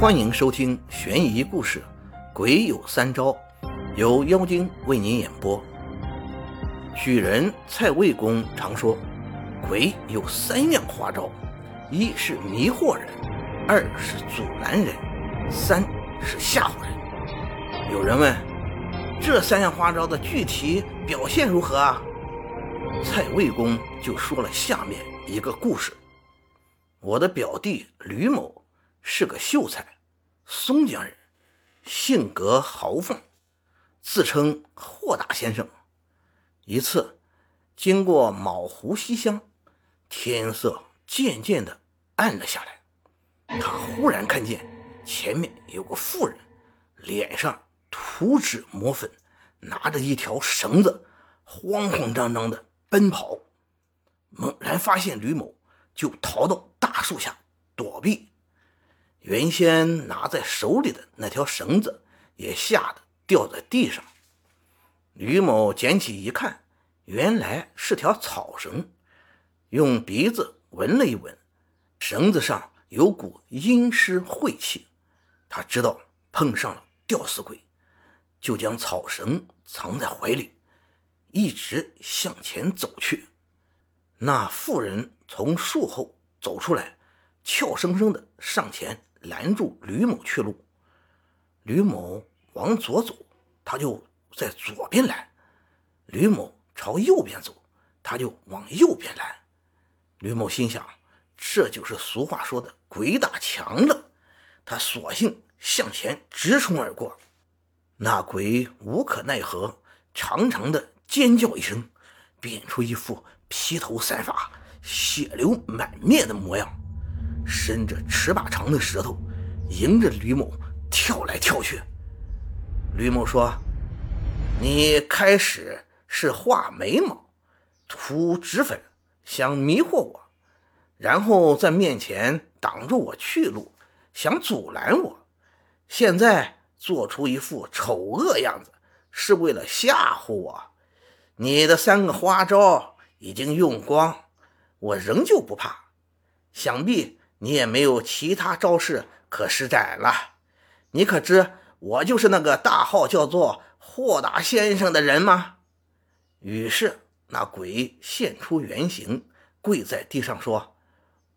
欢迎收听悬疑故事《鬼有三招》，由妖精为您演播。举人蔡魏公常说，鬼有三样花招：一是迷惑人，二是阻拦人，三是吓唬人。有人问，这三样花招的具体表现如何啊？蔡魏公就说了下面一个故事：我的表弟吕某是个秀才，松江人，性格豪放，自称豁达先生。一次经过卯湖西乡，天色渐渐的暗了下来，他忽然看见前面有个妇人，脸上涂脂抹粉，拿着一条绳子，慌慌张张的。奔跑，猛然发现吕某，就逃到大树下躲避。原先拿在手里的那条绳子也吓得掉在地上。吕某捡起一看，原来是条草绳，用鼻子闻了一闻，绳子上有股阴湿晦气，他知道碰上了吊死鬼，就将草绳藏在怀里。一直向前走去，那妇人从树后走出来，俏生生的上前拦住吕某去路。吕某往左走，他就在左边拦；吕某朝右边走，他就往右边拦。吕某心想，这就是俗话说的“鬼打墙了”，他索性向前直冲而过。那鬼无可奈何，长长的。尖叫一声，变出一副披头散发、血流满面的模样，伸着尺把长的舌头，迎着吕某跳来跳去。吕某说：“你开始是画眉毛、涂脂粉，想迷惑我；然后在面前挡住我去路，想阻拦我；现在做出一副丑恶样子，是为了吓唬我。”你的三个花招已经用光，我仍旧不怕。想必你也没有其他招式可施展了。你可知我就是那个大号叫做豁达先生的人吗？于是那鬼现出原形，跪在地上说：“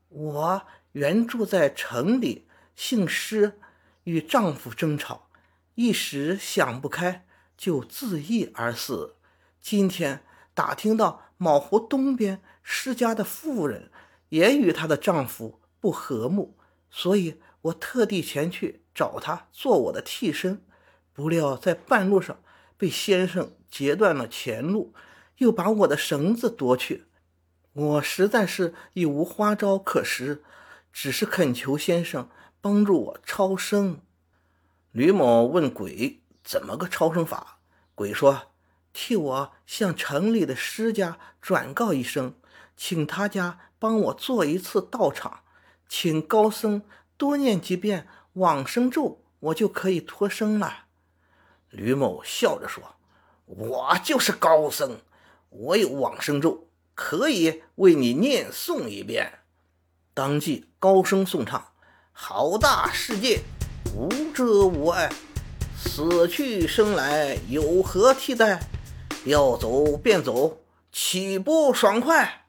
我原住在城里，姓施，与丈夫争吵，一时想不开，就自缢而死。”今天打听到卯湖东边施家的妇人也与她的丈夫不和睦，所以我特地前去找他做我的替身。不料在半路上被先生截断了前路，又把我的绳子夺去。我实在是已无花招可施，只是恳求先生帮助我超生。吕某问鬼怎么个超生法，鬼说。替我向城里的施家转告一声，请他家帮我做一次道场，请高僧多念几遍往生咒，我就可以脱生了。吕某笑着说：“我就是高僧，我有往生咒，可以为你念诵一遍。”当即高声颂唱：“好大世界，无遮无碍，死去生来有何替代？”要走便走，岂不爽快？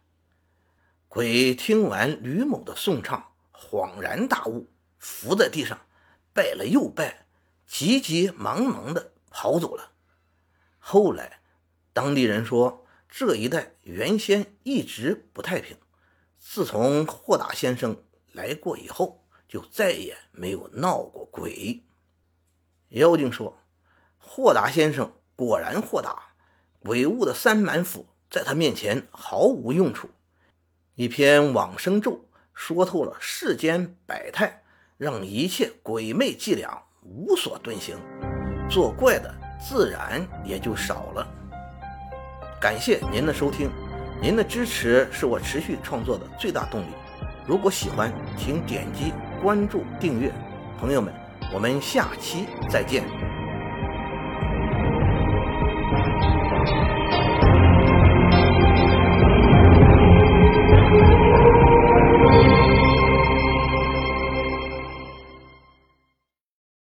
鬼听完吕某的颂唱，恍然大悟，伏在地上拜了又拜，急急忙忙的跑走了。后来，当地人说，这一带原先一直不太平，自从豁达先生来过以后，就再也没有闹过鬼。妖精说：“豁达先生果然豁达。”鬼物的三满斧在他面前毫无用处。一篇往生咒说透了世间百态，让一切鬼魅伎俩无所遁形，作怪的自然也就少了。感谢您的收听，您的支持是我持续创作的最大动力。如果喜欢，请点击关注订阅。朋友们，我们下期再见。